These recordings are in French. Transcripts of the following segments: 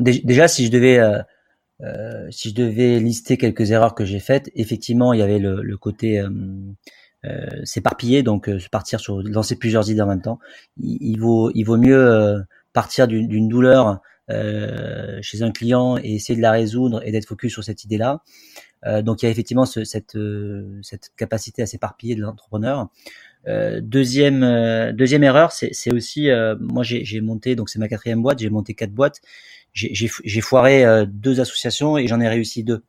déjà, si je devais si je devais lister quelques erreurs que j'ai faites, effectivement, il y avait le, le côté euh, s'éparpiller, donc euh, partir sur lancer plusieurs idées en même temps. Il, vaut il vaut mieux euh, partir d'une douleur chez un client et essayer de la résoudre et d'être focus sur cette idée-là. donc il y a effectivement ce, cette cette capacité à s'éparpiller de l'entrepreneur. deuxième deuxième erreur, c'est aussi moi j'ai monté donc c'est ma quatrième boîte, j'ai monté quatre boîtes, j'ai foiré deux associations et j'en ai réussi deux.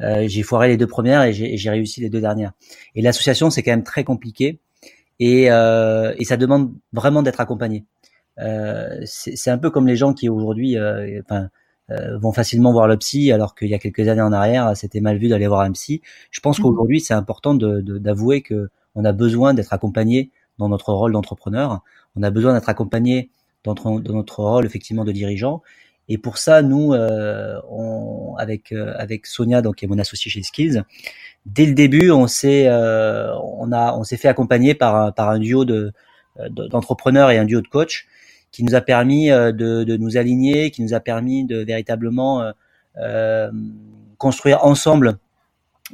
Euh, j'ai foiré les deux premières et j'ai réussi les deux dernières. Et l'association, c'est quand même très compliqué et, euh, et ça demande vraiment d'être accompagné. Euh, c'est un peu comme les gens qui aujourd'hui euh, enfin, euh, vont facilement voir le psy alors qu'il y a quelques années en arrière, c'était mal vu d'aller voir un psy. Je pense mmh. qu'aujourd'hui, c'est important d'avouer de, que on a besoin d'être accompagné dans notre rôle d'entrepreneur. On a besoin d'être accompagné dans, dans notre rôle effectivement de dirigeant et pour ça, nous, euh, on, avec euh, avec Sonia, donc qui est mon associé chez Skills, dès le début, on s'est euh, on a on s'est fait accompagner par par un duo de d'entrepreneurs et un duo de coachs qui nous a permis de, de nous aligner, qui nous a permis de véritablement euh, construire ensemble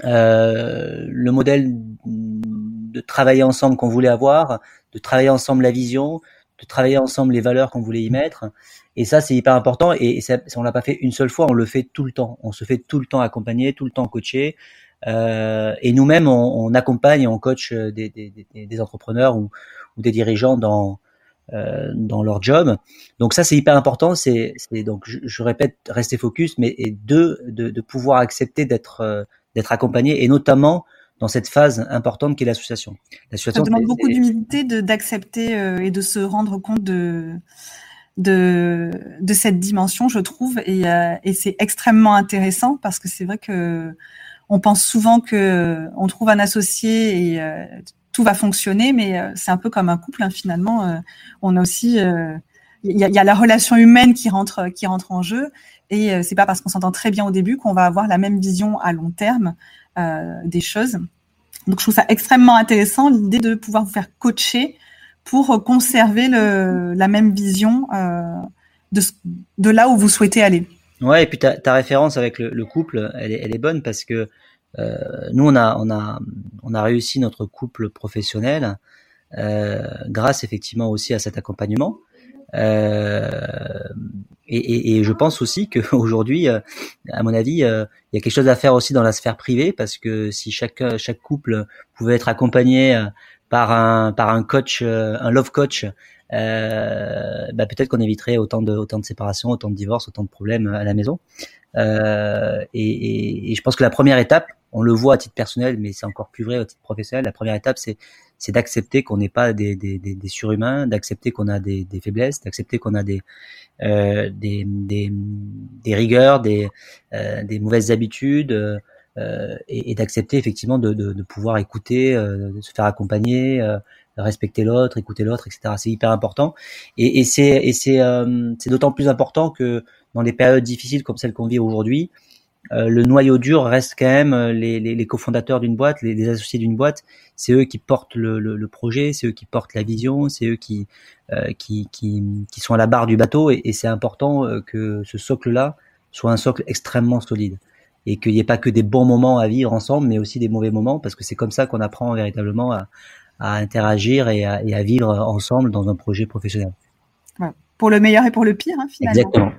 euh, le modèle de travailler ensemble qu'on voulait avoir, de travailler ensemble la vision, de travailler ensemble les valeurs qu'on voulait y mettre. Et ça, c'est hyper important. Et ça, on l'a pas fait une seule fois, on le fait tout le temps. On se fait tout le temps accompagner, tout le temps coacher. Euh, et nous-mêmes, on, on, accompagne et on coach euh, des, des, des entrepreneurs ou, ou, des dirigeants dans euh, dans leur job. Donc ça, c'est hyper important. C'est donc je, je, répète, rester focus, mais et deux, de, de pouvoir accepter d'être euh, d'être accompagné et notamment dans cette phase importante qui est l'association. Ça demande beaucoup d'humilité d'accepter euh, et de se rendre compte de, de, de cette dimension, je trouve, et, euh, et c'est extrêmement intéressant parce que c'est vrai que on pense souvent que on trouve un associé et euh, tout va fonctionner, mais c'est un peu comme un couple hein, finalement. on a aussi il y a, y a, la relation humaine qui rentre qui rentre en jeu et c'est pas parce qu'on s'entend très bien au début qu'on va avoir la même vision à long terme euh, des choses. Donc je trouve ça extrêmement intéressant l'idée de pouvoir vous faire coacher pour conserver le, la même vision euh, de, là où vous souhaitez aller. Ouais, et puis ta, référence avec le, le, couple, elle est, bonne parce que euh, nous on a réussi notre couple professionnel euh, grâce effectivement aussi à cet accompagnement. Euh, et, et, et, je pense aussi qu'aujourd'hui, euh, à mon avis, euh, il y a quelque chose à faire aussi dans la sphère privée parce que si chaque chaque couple pouvait être accompagné par un par un coach, un love coach, euh, bah peut-être qu'on éviterait autant de autant de séparations, autant de divorces, autant de problèmes à la maison. Euh, et, et, je pense que la première étape, on le voit à titre personnel, mais c'est encore plus vrai à titre professionnel. La première étape, c'est c'est d'accepter qu'on n'est pas des, des, des, surhumains, d'accepter qu'on a des, des faiblesses, d'accepter qu'on a des, euh, des, des, des, rigueurs, des, euh, des mauvaises habitudes, euh, et, et d'accepter effectivement de, de, de, pouvoir écouter, euh, de se faire accompagner, euh, respecter l'autre, écouter l'autre, etc. C'est hyper important. Et, et c'est et c'est d'autant plus important que dans les périodes difficiles comme celles qu'on vit aujourd'hui, euh, le noyau dur reste quand même euh, les, les, les cofondateurs d'une boîte, les, les associés d'une boîte. C'est eux qui portent le, le, le projet, c'est eux qui portent la vision, c'est eux qui, euh, qui, qui, qui, sont à la barre du bateau. Et, et c'est important que ce socle-là soit un socle extrêmement solide et qu'il n'y ait pas que des bons moments à vivre ensemble, mais aussi des mauvais moments, parce que c'est comme ça qu'on apprend véritablement à, à interagir et à, et à, vivre ensemble dans un projet professionnel. Pour le meilleur et pour le pire, hein, finalement. Exactement.